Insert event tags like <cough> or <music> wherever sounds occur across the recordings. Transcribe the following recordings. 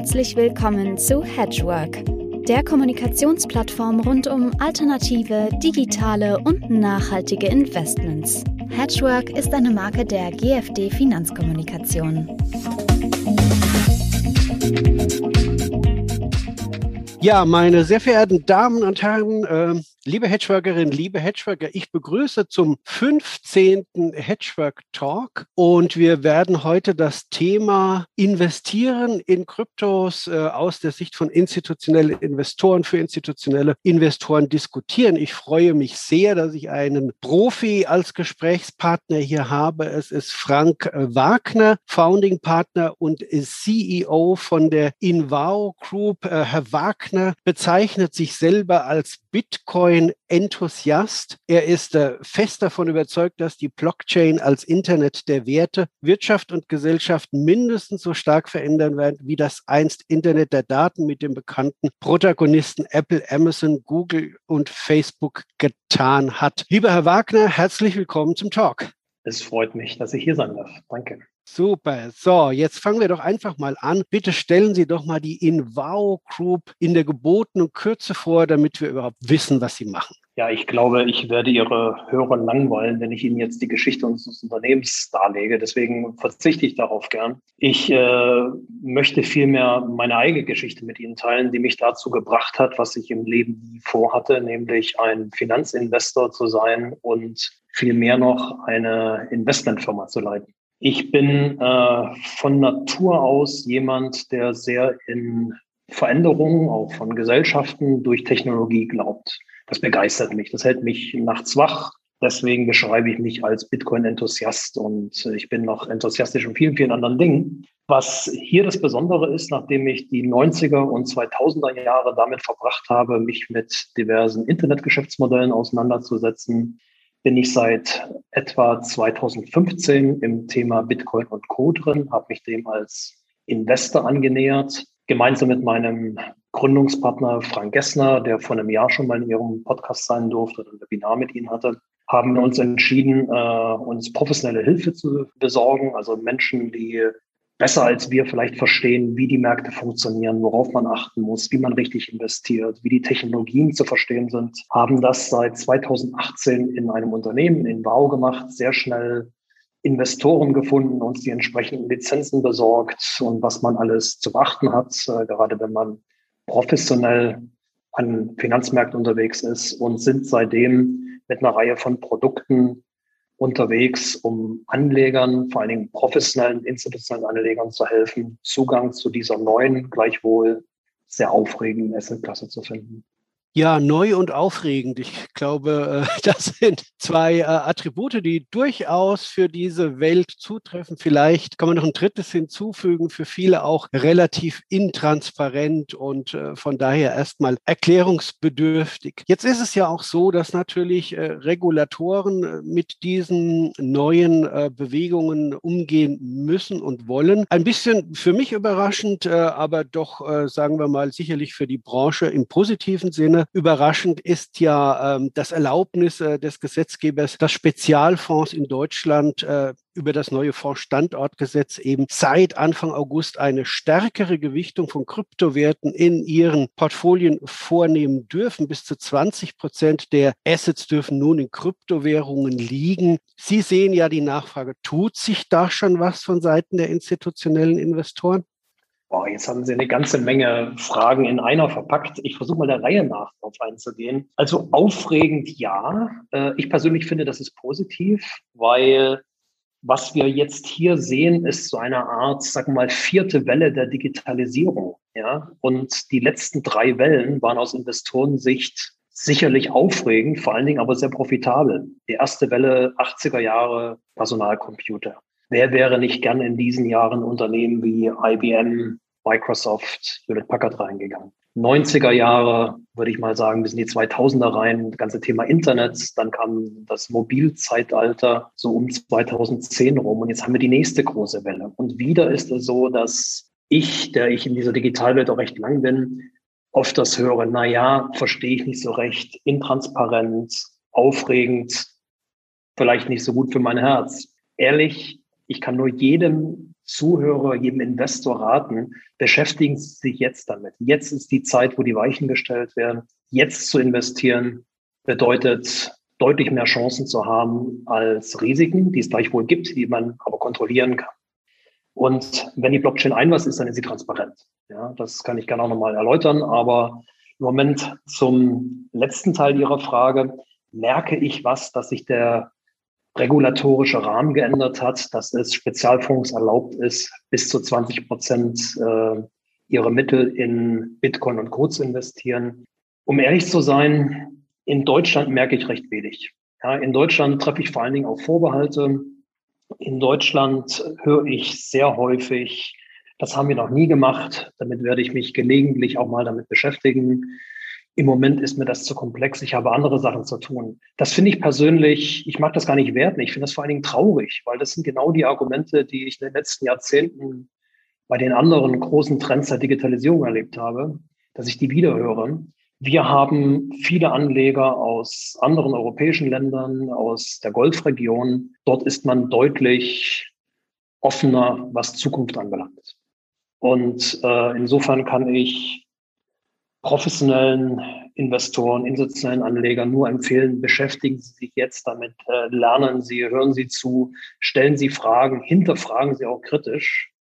Herzlich willkommen zu Hedgework, der Kommunikationsplattform rund um alternative, digitale und nachhaltige Investments. Hedgework ist eine Marke der GFD Finanzkommunikation. Ja, meine sehr verehrten Damen und Herren, äh, liebe Hedgeworkerinnen, liebe Hedgeworker, ich begrüße zum 15. Hedgework Talk und wir werden heute das Thema Investieren in Kryptos äh, aus der Sicht von institutionellen Investoren für institutionelle Investoren diskutieren. Ich freue mich sehr, dass ich einen Profi als Gesprächspartner hier habe. Es ist Frank äh, Wagner, Founding Partner und CEO von der Invao Group. Äh, Herr Wagner bezeichnet sich selber als Bitcoin-Enthusiast. Er ist äh, fest davon überzeugt, dass die Blockchain als Internet der Werte Wirtschaft und Gesellschaft mindestens so stark verändern wird, wie das einst Internet der Daten mit den bekannten Protagonisten Apple, Amazon, Google und Facebook getan hat. Lieber Herr Wagner, herzlich willkommen zum Talk. Es freut mich, dass ich hier sein darf. Danke. Super. So, jetzt fangen wir doch einfach mal an. Bitte stellen Sie doch mal die Invao Group in der gebotenen Kürze vor, damit wir überhaupt wissen, was Sie machen. Ja, ich glaube, ich werde Ihre Hörer langweilen, wenn ich Ihnen jetzt die Geschichte unseres Unternehmens darlege. Deswegen verzichte ich darauf gern. Ich äh, möchte vielmehr meine eigene Geschichte mit Ihnen teilen, die mich dazu gebracht hat, was ich im Leben nie vorhatte, nämlich ein Finanzinvestor zu sein und vielmehr noch eine Investmentfirma zu leiten. Ich bin äh, von Natur aus jemand, der sehr in Veränderungen auch von Gesellschaften durch Technologie glaubt. Das begeistert mich. Das hält mich nachts wach. Deswegen beschreibe ich mich als Bitcoin-Enthusiast und ich bin noch enthusiastisch in vielen, vielen anderen Dingen. Was hier das Besondere ist, nachdem ich die 90er und 2000er Jahre damit verbracht habe, mich mit diversen Internetgeschäftsmodellen auseinanderzusetzen, bin ich seit etwa 2015 im Thema Bitcoin und Co. drin, habe mich dem als Investor angenähert, gemeinsam mit meinem Gründungspartner Frank Gessner, der vor einem Jahr schon mal in Ihrem Podcast sein durfte, ein Webinar mit Ihnen hatte, haben wir uns entschieden, äh, uns professionelle Hilfe zu besorgen, also Menschen, die besser als wir vielleicht verstehen, wie die Märkte funktionieren, worauf man achten muss, wie man richtig investiert, wie die Technologien zu verstehen sind, haben das seit 2018 in einem Unternehmen in Wow gemacht, sehr schnell Investoren gefunden, uns die entsprechenden Lizenzen besorgt und was man alles zu beachten hat, äh, gerade wenn man professionell an Finanzmärkten unterwegs ist und sind seitdem mit einer Reihe von Produkten unterwegs, um Anlegern, vor allen Dingen professionellen, institutionellen Anlegern zu helfen, Zugang zu dieser neuen, gleichwohl sehr aufregenden Assetklasse zu finden. Ja, neu und aufregend. Ich glaube, äh, <laughs> das sind zwei äh, Attribute, die durchaus für diese Welt zutreffen. Vielleicht kann man noch ein drittes hinzufügen, für viele auch relativ intransparent und äh, von daher erstmal erklärungsbedürftig. Jetzt ist es ja auch so, dass natürlich Regulatoren mit diesen neuen Bewegungen umgehen müssen und wollen. Ein bisschen für mich überraschend, aber doch, sagen wir mal, sicherlich für die Branche im positiven Sinne Überraschend ist ja ähm, das Erlaubnis äh, des Gesetzgebers, dass Spezialfonds in Deutschland äh, über das neue Fondsstandortgesetz eben seit Anfang August eine stärkere Gewichtung von Kryptowerte in ihren Portfolien vornehmen dürfen. Bis zu 20 Prozent der Assets dürfen nun in Kryptowährungen liegen. Sie sehen ja die Nachfrage. Tut sich da schon was von Seiten der institutionellen Investoren? Boah, jetzt haben Sie eine ganze Menge Fragen in einer verpackt. Ich versuche mal der Reihe nach darauf einzugehen. Also aufregend ja. Äh, ich persönlich finde, das ist positiv, weil was wir jetzt hier sehen, ist so eine Art, sagen wir mal, vierte Welle der Digitalisierung. Ja, und die letzten drei Wellen waren aus Investorensicht sicherlich aufregend, vor allen Dingen aber sehr profitabel. Die erste Welle 80er Jahre Personalcomputer. Wer wäre nicht gern in diesen Jahren Unternehmen wie IBM, Microsoft, Hewlett Packard reingegangen? 90er Jahre, würde ich mal sagen, bis in die 2000er rein, das ganze Thema Internet. Dann kam das Mobilzeitalter so um 2010 rum. Und jetzt haben wir die nächste große Welle. Und wieder ist es so, dass ich, der ich in dieser Digitalwelt auch recht lang bin, oft das höre, na ja, verstehe ich nicht so recht, intransparent, aufregend, vielleicht nicht so gut für mein Herz. Ehrlich, ich kann nur jedem Zuhörer, jedem Investor raten, beschäftigen Sie sich jetzt damit. Jetzt ist die Zeit, wo die Weichen gestellt werden. Jetzt zu investieren bedeutet deutlich mehr Chancen zu haben als Risiken, die es gleichwohl gibt, die man aber kontrollieren kann. Und wenn die Blockchain ein was ist, dann ist sie transparent. Ja, das kann ich gerne auch nochmal erläutern. Aber im Moment zum letzten Teil Ihrer Frage merke ich was, dass sich der regulatorische Rahmen geändert hat, dass es Spezialfonds erlaubt ist, bis zu 20 Prozent äh, ihre Mittel in Bitcoin und Co. zu investieren. Um ehrlich zu sein, in Deutschland merke ich recht wenig. Ja, in Deutschland treffe ich vor allen Dingen auf Vorbehalte. In Deutschland höre ich sehr häufig, das haben wir noch nie gemacht. Damit werde ich mich gelegentlich auch mal damit beschäftigen im Moment ist mir das zu komplex, ich habe andere Sachen zu tun. Das finde ich persönlich, ich mag das gar nicht werten, ich finde das vor allen Dingen traurig, weil das sind genau die Argumente, die ich in den letzten Jahrzehnten bei den anderen großen Trends der Digitalisierung erlebt habe, dass ich die wiederhöre. Wir haben viele Anleger aus anderen europäischen Ländern, aus der Golfregion. Dort ist man deutlich offener, was Zukunft anbelangt. Und äh, insofern kann ich professionellen Investoren, institutionellen Anlegern nur empfehlen, beschäftigen Sie sich jetzt damit, äh, lernen Sie, hören Sie zu, stellen Sie Fragen, hinterfragen Sie auch kritisch,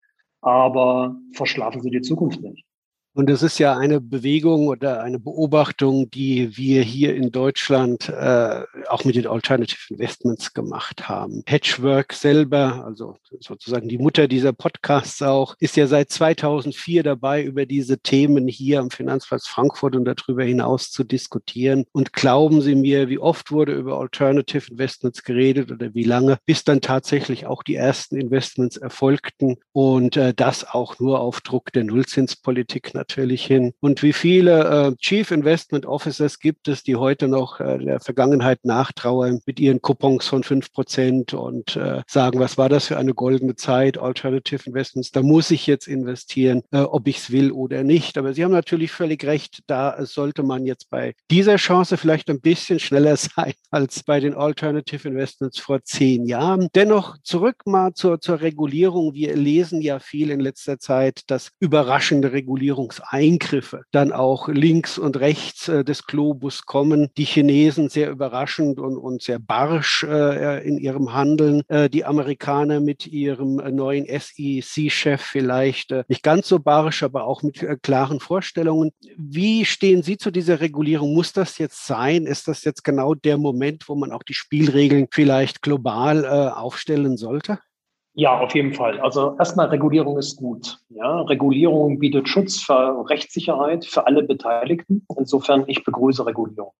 aber verschlafen Sie die Zukunft nicht. Und es ist ja eine Bewegung oder eine Beobachtung, die wir hier in Deutschland äh, auch mit den Alternative Investments gemacht haben. Patchwork selber, also sozusagen die Mutter dieser Podcasts auch, ist ja seit 2004 dabei, über diese Themen hier am Finanzplatz Frankfurt und darüber hinaus zu diskutieren. Und glauben Sie mir, wie oft wurde über Alternative Investments geredet oder wie lange, bis dann tatsächlich auch die ersten Investments erfolgten und äh, das auch nur auf Druck der Nullzinspolitik natürlich hin. Und wie viele äh, Chief Investment Officers gibt es, die heute noch äh, der Vergangenheit nachtrauern mit ihren Coupons von fünf Prozent und äh, sagen, was war das für eine goldene Zeit, Alternative Investments, da muss ich jetzt investieren, äh, ob ich es will oder nicht. Aber Sie haben natürlich völlig recht, da sollte man jetzt bei dieser Chance vielleicht ein bisschen schneller <laughs> sein als bei den Alternative Investments vor zehn Jahren. Dennoch zurück mal zur, zur Regulierung. Wir lesen ja viel in letzter Zeit, dass überraschende Regulierung Regierungseingriffe dann auch links und rechts äh, des Globus kommen. Die Chinesen sehr überraschend und, und sehr barsch äh, in ihrem Handeln. Äh, die Amerikaner mit ihrem äh, neuen SEC-Chef vielleicht äh, nicht ganz so barsch, aber auch mit äh, klaren Vorstellungen. Wie stehen Sie zu dieser Regulierung? Muss das jetzt sein? Ist das jetzt genau der Moment, wo man auch die Spielregeln vielleicht global aufstellen sollte? Ja, auf jeden Fall. Also erstmal Regulierung ist gut. Ja, Regulierung bietet Schutz für Rechtssicherheit für alle Beteiligten. Insofern ich begrüße Regulierung.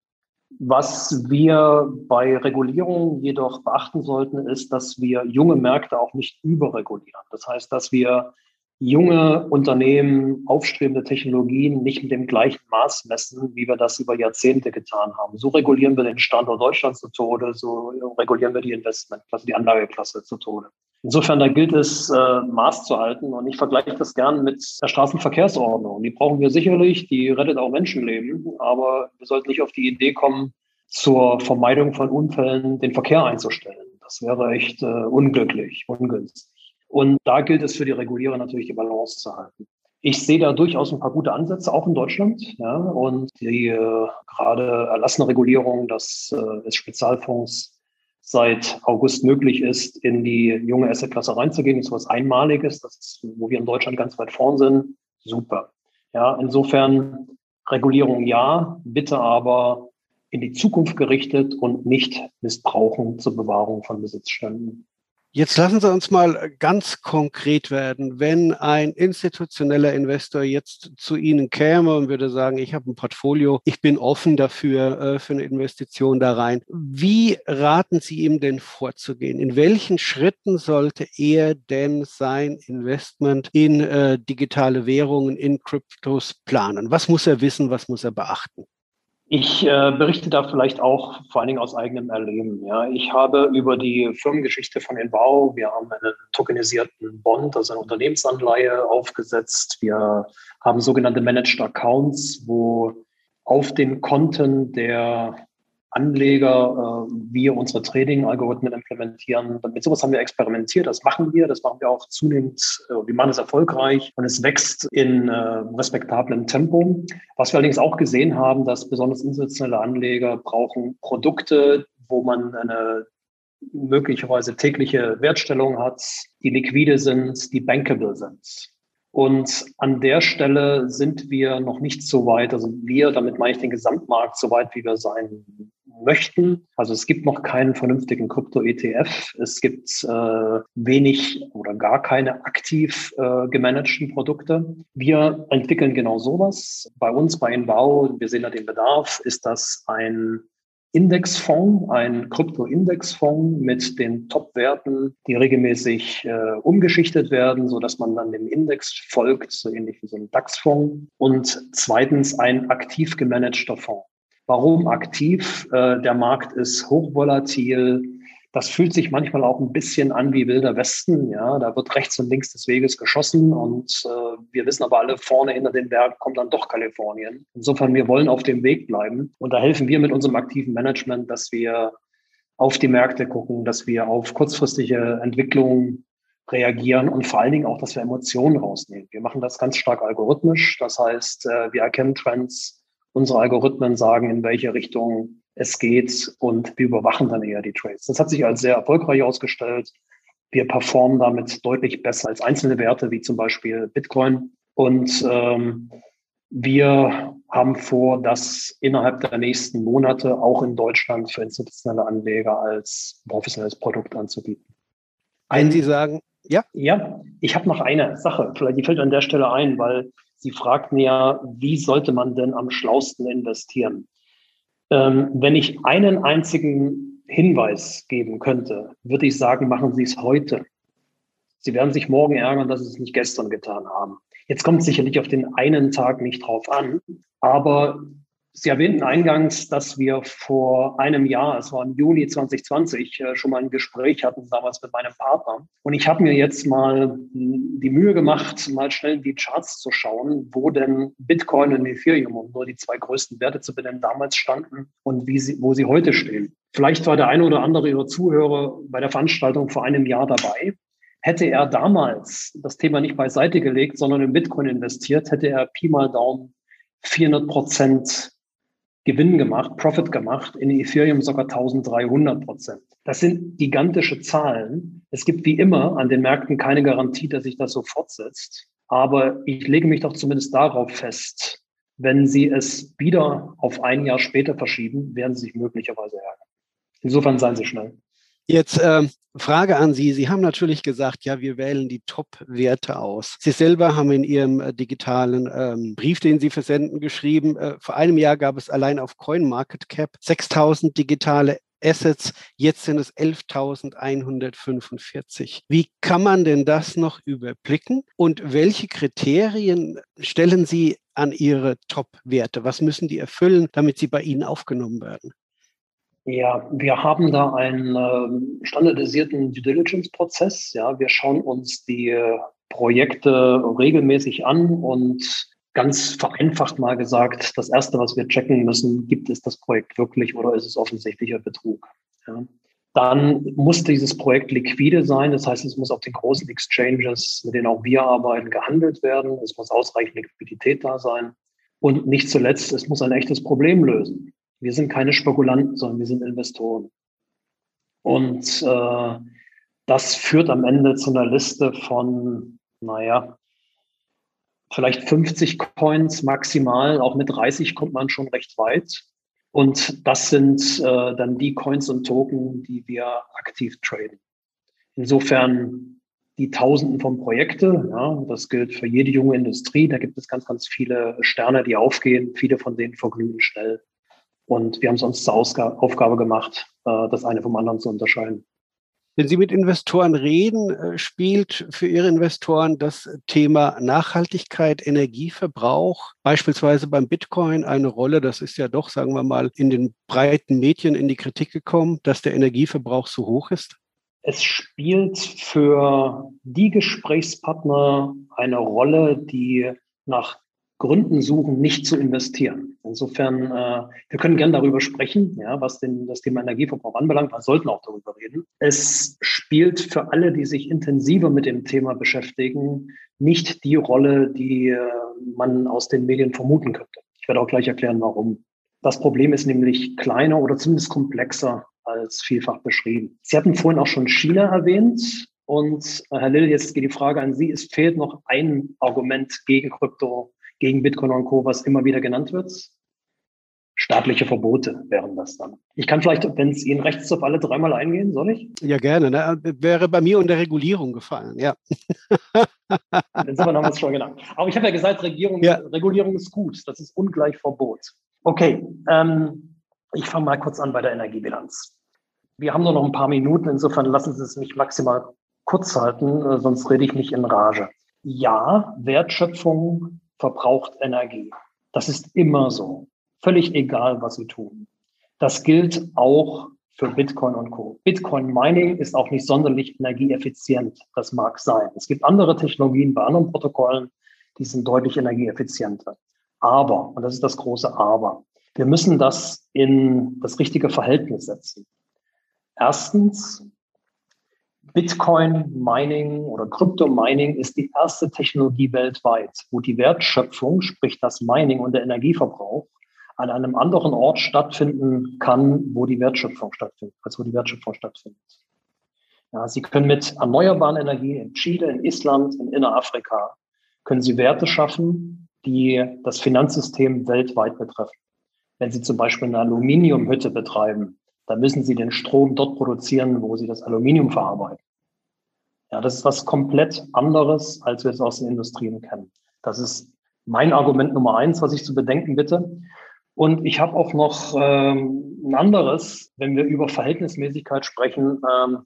Was wir bei Regulierung jedoch beachten sollten, ist, dass wir junge Märkte auch nicht überregulieren. Das heißt, dass wir junge Unternehmen, aufstrebende Technologien nicht mit dem gleichen Maß messen, wie wir das über Jahrzehnte getan haben. So regulieren wir den Standort Deutschland zu Tode, so regulieren wir die Investmentklasse, die Anlageklasse zu Tode. Insofern, da gilt es, äh, Maß zu halten. Und ich vergleiche das gern mit der Straßenverkehrsordnung. Die brauchen wir sicherlich, die rettet auch Menschenleben. Aber wir sollten nicht auf die Idee kommen, zur Vermeidung von Unfällen den Verkehr einzustellen. Das wäre echt äh, unglücklich, ungünstig. Und da gilt es für die Regulierer natürlich die Balance zu halten. Ich sehe da durchaus ein paar gute Ansätze, auch in Deutschland. Ja, und die äh, gerade erlassene Regulierung, dass äh, es Spezialfonds seit August möglich ist, in die junge Assetklasse reinzugehen, das ist was Einmaliges, das ist, wo wir in Deutschland ganz weit vorn sind. Super. Ja, insofern Regulierung ja, bitte aber in die Zukunft gerichtet und nicht missbrauchen zur Bewahrung von Besitzständen. Jetzt lassen Sie uns mal ganz konkret werden. Wenn ein institutioneller Investor jetzt zu Ihnen käme und würde sagen, ich habe ein Portfolio, ich bin offen dafür, äh, für eine Investition da rein. Wie raten Sie ihm denn vorzugehen? In welchen Schritten sollte er denn sein Investment in äh, digitale Währungen, in Kryptos planen? Was muss er wissen? Was muss er beachten? Ich äh, berichte da vielleicht auch vor allen Dingen aus eigenem Erleben. Ja. Ich habe über die Firmengeschichte von Enbau, wir haben einen tokenisierten Bond, also eine Unternehmensanleihe aufgesetzt. Wir haben sogenannte Managed Accounts, wo auf den Konten der Anleger, äh, wir unsere Trading-Algorithmen implementieren. Mit sowas haben wir experimentiert, das machen wir, das machen wir auch zunehmend, äh, wir machen es erfolgreich und es wächst in äh, respektablem Tempo. Was wir allerdings auch gesehen haben, dass besonders institutionelle Anleger brauchen Produkte, wo man eine möglicherweise tägliche Wertstellung hat, die liquide sind, die bankable sind. Und an der Stelle sind wir noch nicht so weit, also wir, damit meine ich den Gesamtmarkt, so weit, wie wir sein möchten. Also es gibt noch keinen vernünftigen Krypto-ETF. Es gibt äh, wenig oder gar keine aktiv äh, gemanagten Produkte. Wir entwickeln genau sowas. Bei uns bei Inbau, wir sehen da den Bedarf, ist das ein Indexfonds, ein Krypto-Indexfonds mit den Top-Werten, die regelmäßig äh, umgeschichtet werden, so dass man dann dem Index folgt, so ähnlich wie so ein DAX-Fonds. Und zweitens ein aktiv gemanagter Fonds. Warum aktiv? Äh, der Markt ist hochvolatil. Das fühlt sich manchmal auch ein bisschen an wie Wilder Westen. Ja, da wird rechts und links des Weges geschossen und äh, wir wissen aber alle, vorne hinter den Berg kommt dann doch Kalifornien. Insofern, wir wollen auf dem Weg bleiben und da helfen wir mit unserem aktiven Management, dass wir auf die Märkte gucken, dass wir auf kurzfristige Entwicklungen reagieren und vor allen Dingen auch, dass wir Emotionen rausnehmen. Wir machen das ganz stark algorithmisch. Das heißt, äh, wir erkennen Trends, Unsere Algorithmen sagen, in welche Richtung es geht und wir überwachen dann eher die Trades. Das hat sich als sehr erfolgreich ausgestellt. Wir performen damit deutlich besser als einzelne Werte, wie zum Beispiel Bitcoin. Und ähm, wir haben vor, das innerhalb der nächsten Monate auch in Deutschland für institutionelle Anleger als professionelles Produkt anzubieten. Wenn Sie sagen, ja? Ja, ich habe noch eine Sache, vielleicht die fällt an der Stelle ein, weil Sie fragten ja, wie sollte man denn am schlausten investieren? Ähm, wenn ich einen einzigen Hinweis geben könnte, würde ich sagen, machen Sie es heute. Sie werden sich morgen ärgern, dass Sie es nicht gestern getan haben. Jetzt kommt es sicherlich auf den einen Tag nicht drauf an, aber Sie erwähnten eingangs, dass wir vor einem Jahr, es war im Juni 2020, äh, schon mal ein Gespräch hatten, damals mit meinem Partner. Und ich habe mir jetzt mal die Mühe gemacht, mal schnell in die Charts zu schauen, wo denn Bitcoin und Ethereum, um nur die zwei größten Werte zu benennen, damals standen und wie sie, wo sie heute stehen. Vielleicht war der eine oder andere Ihrer Zuhörer bei der Veranstaltung vor einem Jahr dabei. Hätte er damals das Thema nicht beiseite gelegt, sondern in Bitcoin investiert, hätte er Pi mal Daumen 400 Prozent Gewinn gemacht, Profit gemacht, in Ethereum sogar 1300 Prozent. Das sind gigantische Zahlen. Es gibt wie immer an den Märkten keine Garantie, dass sich das so fortsetzt. Aber ich lege mich doch zumindest darauf fest, wenn Sie es wieder auf ein Jahr später verschieben, werden Sie sich möglicherweise ärgern. Insofern seien Sie schnell. Jetzt äh, Frage an Sie. Sie haben natürlich gesagt, ja, wir wählen die Top-Werte aus. Sie selber haben in Ihrem äh, digitalen ähm, Brief, den Sie versenden, geschrieben, äh, vor einem Jahr gab es allein auf CoinMarketCap 6000 digitale Assets, jetzt sind es 11.145. Wie kann man denn das noch überblicken und welche Kriterien stellen Sie an Ihre Top-Werte? Was müssen die erfüllen, damit sie bei Ihnen aufgenommen werden? Ja, wir haben da einen äh, standardisierten Due Diligence-Prozess. Ja, wir schauen uns die Projekte regelmäßig an und ganz vereinfacht mal gesagt, das erste, was wir checken müssen, gibt es das Projekt wirklich oder ist es offensichtlicher Betrug? Ja. Dann muss dieses Projekt liquide sein, das heißt, es muss auf den großen Exchanges, mit denen auch wir arbeiten, gehandelt werden. Es muss ausreichend Liquidität da sein. Und nicht zuletzt, es muss ein echtes Problem lösen. Wir sind keine Spekulanten, sondern wir sind Investoren. Und äh, das führt am Ende zu einer Liste von, naja, vielleicht 50 Coins maximal. Auch mit 30 kommt man schon recht weit. Und das sind äh, dann die Coins und Token, die wir aktiv traden. Insofern die Tausenden von Projekte, ja, das gilt für jede junge Industrie. Da gibt es ganz, ganz viele Sterne, die aufgehen. Viele von denen verglühen schnell. Und wir haben es uns zur Aufgabe gemacht, äh, das eine vom anderen zu unterscheiden. Wenn Sie mit Investoren reden, äh, spielt für Ihre Investoren das Thema Nachhaltigkeit, Energieverbrauch beispielsweise beim Bitcoin eine Rolle. Das ist ja doch, sagen wir mal, in den breiten Medien in die Kritik gekommen, dass der Energieverbrauch so hoch ist. Es spielt für die Gesprächspartner eine Rolle, die nach Gründen suchen, nicht zu investieren. Insofern, äh, wir können gerne darüber sprechen, ja, was den, das Thema Energieverbrauch anbelangt. Wir sollten auch darüber reden. Es spielt für alle, die sich intensiver mit dem Thema beschäftigen, nicht die Rolle, die äh, man aus den Medien vermuten könnte. Ich werde auch gleich erklären, warum. Das Problem ist nämlich kleiner oder zumindest komplexer als vielfach beschrieben. Sie hatten vorhin auch schon China erwähnt. Und äh, Herr Lill, jetzt geht die Frage an Sie. Es fehlt noch ein Argument gegen Krypto gegen Bitcoin und Co., was immer wieder genannt wird. Staatliche Verbote wären das dann. Ich kann vielleicht, wenn es Ihnen recht ist, auf alle dreimal eingehen, soll ich? Ja, gerne. Ne? Wäre bei mir unter Regulierung gefallen, ja. <laughs> Insofern haben wir es schon genannt. Aber ich habe ja gesagt, Regierung, ja. Regulierung ist gut. Das ist ungleich Verbot. Okay, ähm, ich fange mal kurz an bei der Energiebilanz. Wir haben nur noch ein paar Minuten, insofern lassen Sie es mich maximal kurz halten, äh, sonst rede ich nicht in Rage. Ja, Wertschöpfung verbraucht Energie. Das ist immer so. Völlig egal, was Sie tun. Das gilt auch für Bitcoin und Co. Bitcoin Mining ist auch nicht sonderlich energieeffizient. Das mag sein. Es gibt andere Technologien bei anderen Protokollen, die sind deutlich energieeffizienter. Aber, und das ist das große Aber, wir müssen das in das richtige Verhältnis setzen. Erstens, Bitcoin Mining oder Crypto Mining ist die erste Technologie weltweit, wo die Wertschöpfung, sprich das Mining und der Energieverbrauch, an einem anderen Ort stattfinden kann, wo die Wertschöpfung stattfindet, als wo die Wertschöpfung stattfindet. Ja, Sie können mit erneuerbaren Energien in Chile, in Island, in Innerafrika, können Sie Werte schaffen, die das Finanzsystem weltweit betreffen. Wenn Sie zum Beispiel eine Aluminiumhütte betreiben, dann müssen Sie den Strom dort produzieren, wo Sie das Aluminium verarbeiten. Ja, das ist was komplett anderes, als wir es aus den Industrien kennen. Das ist mein Argument Nummer eins, was ich zu bedenken bitte. Und ich habe auch noch ähm, ein anderes, wenn wir über Verhältnismäßigkeit sprechen. Ähm,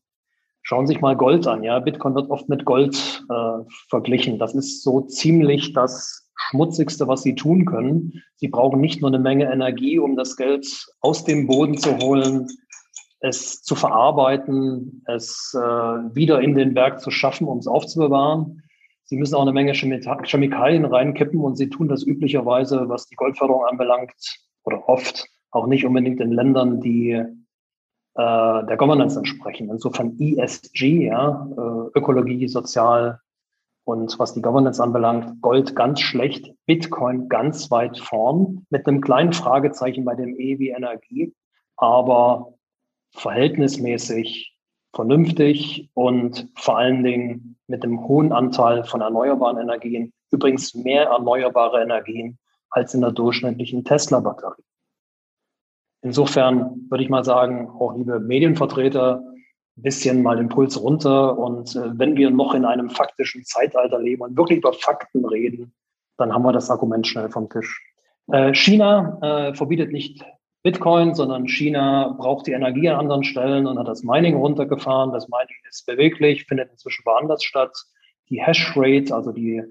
schauen Sie sich mal Gold an. Ja, Bitcoin wird oft mit Gold äh, verglichen. Das ist so ziemlich das Schmutzigste, was Sie tun können. Sie brauchen nicht nur eine Menge Energie, um das Geld aus dem Boden zu holen, es zu verarbeiten, es äh, wieder in den Berg zu schaffen, um es aufzubewahren. Sie müssen auch eine Menge Chemikalien reinkippen und sie tun das üblicherweise, was die Goldförderung anbelangt, oder oft auch nicht unbedingt in Ländern, die äh, der Governance entsprechen. Insofern ESG, ja, äh, Ökologie, Sozial und was die Governance anbelangt, Gold ganz schlecht, Bitcoin ganz weit vorn, mit einem kleinen Fragezeichen bei dem E wie Energie. Aber verhältnismäßig vernünftig und vor allen Dingen mit einem hohen Anteil von erneuerbaren Energien, übrigens mehr erneuerbare Energien als in der durchschnittlichen Tesla-Batterie. Insofern würde ich mal sagen, auch liebe Medienvertreter, ein bisschen mal den Puls runter. Und äh, wenn wir noch in einem faktischen Zeitalter leben und wirklich über Fakten reden, dann haben wir das Argument schnell vom Tisch. Äh, China äh, verbietet nicht Bitcoin, sondern China braucht die Energie an anderen Stellen und hat das Mining runtergefahren. Das Mining ist beweglich, findet inzwischen woanders statt. Die Hashrate, also die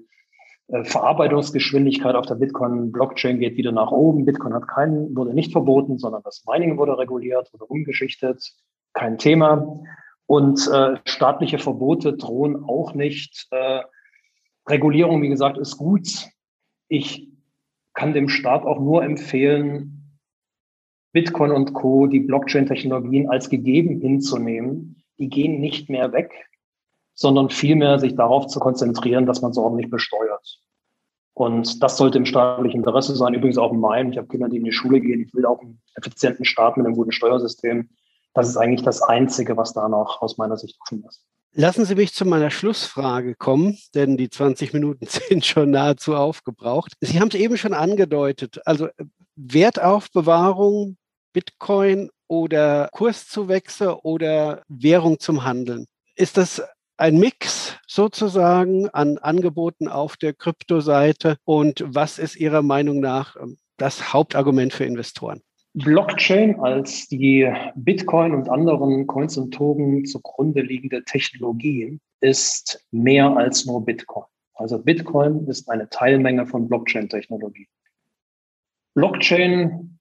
äh, Verarbeitungsgeschwindigkeit auf der Bitcoin-Blockchain geht wieder nach oben. Bitcoin hat keinen, wurde nicht verboten, sondern das Mining wurde reguliert oder umgeschichtet. Kein Thema. Und äh, staatliche Verbote drohen auch nicht. Äh, Regulierung, wie gesagt, ist gut. Ich kann dem Staat auch nur empfehlen, Bitcoin und Co., die Blockchain-Technologien als gegeben hinzunehmen, die gehen nicht mehr weg, sondern vielmehr sich darauf zu konzentrieren, dass man es ordentlich besteuert. Und das sollte im staatlichen Interesse sein, übrigens auch in meinem. Ich habe Kinder, die in die Schule gehen. Ich will auch einen effizienten Staat mit einem guten Steuersystem. Das ist eigentlich das Einzige, was da noch aus meiner Sicht offen ist. Lassen Sie mich zu meiner Schlussfrage kommen, denn die 20 Minuten <laughs> sind schon nahezu aufgebraucht. Sie haben es eben schon angedeutet. Also Wertaufbewahrung Bitcoin oder Kurszuwächse oder Währung zum Handeln. Ist das ein Mix sozusagen an Angeboten auf der Kryptoseite und was ist Ihrer Meinung nach ähm, das Hauptargument für Investoren? Blockchain als die Bitcoin und anderen Coins und Token zugrunde liegende Technologie ist mehr als nur Bitcoin. Also Bitcoin ist eine Teilmenge von Blockchain-Technologie. Blockchain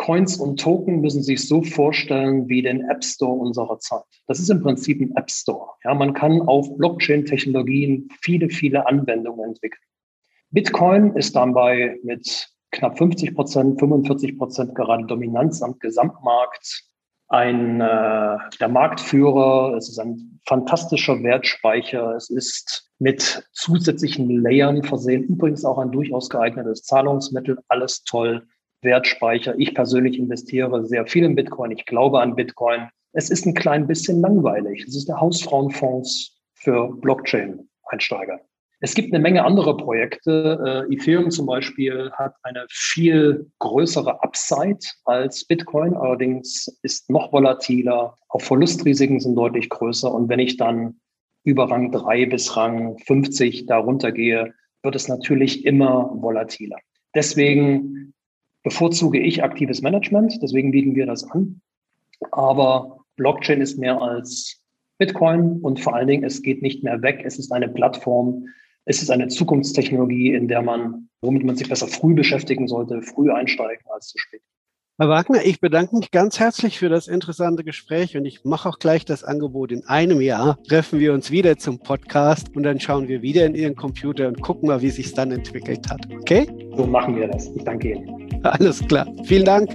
Coins und Token müssen sich so vorstellen wie den App Store unserer Zeit. Das ist im Prinzip ein App Store. Ja, man kann auf Blockchain-Technologien viele, viele Anwendungen entwickeln. Bitcoin ist dabei mit knapp 50 Prozent, 45 Prozent gerade Dominanz am Gesamtmarkt ein äh, der Marktführer. Es ist ein fantastischer Wertspeicher. Es ist mit zusätzlichen Layern versehen. Übrigens auch ein durchaus geeignetes Zahlungsmittel. Alles toll. Wertspeicher. Ich persönlich investiere sehr viel in Bitcoin. Ich glaube an Bitcoin. Es ist ein klein bisschen langweilig. Es ist der Hausfrauenfonds für Blockchain-Einsteiger. Es gibt eine Menge andere Projekte. Äh, Ethereum zum Beispiel hat eine viel größere Upside als Bitcoin, allerdings ist noch volatiler. Auch Verlustrisiken sind deutlich größer. Und wenn ich dann über Rang 3 bis Rang 50 darunter gehe, wird es natürlich immer volatiler. Deswegen bevorzuge ich aktives Management, deswegen bieten wir das an. Aber Blockchain ist mehr als Bitcoin und vor allen Dingen, es geht nicht mehr weg. Es ist eine Plattform, es ist eine Zukunftstechnologie, in der man, womit man sich besser früh beschäftigen sollte, früh einsteigen als zu spät. Herr Wagner, ich bedanke mich ganz herzlich für das interessante Gespräch und ich mache auch gleich das Angebot. In einem Jahr treffen wir uns wieder zum Podcast und dann schauen wir wieder in Ihren Computer und gucken mal, wie sich dann entwickelt hat. Okay? So machen wir das. Ich danke Ihnen. Alles klar. Vielen Dank.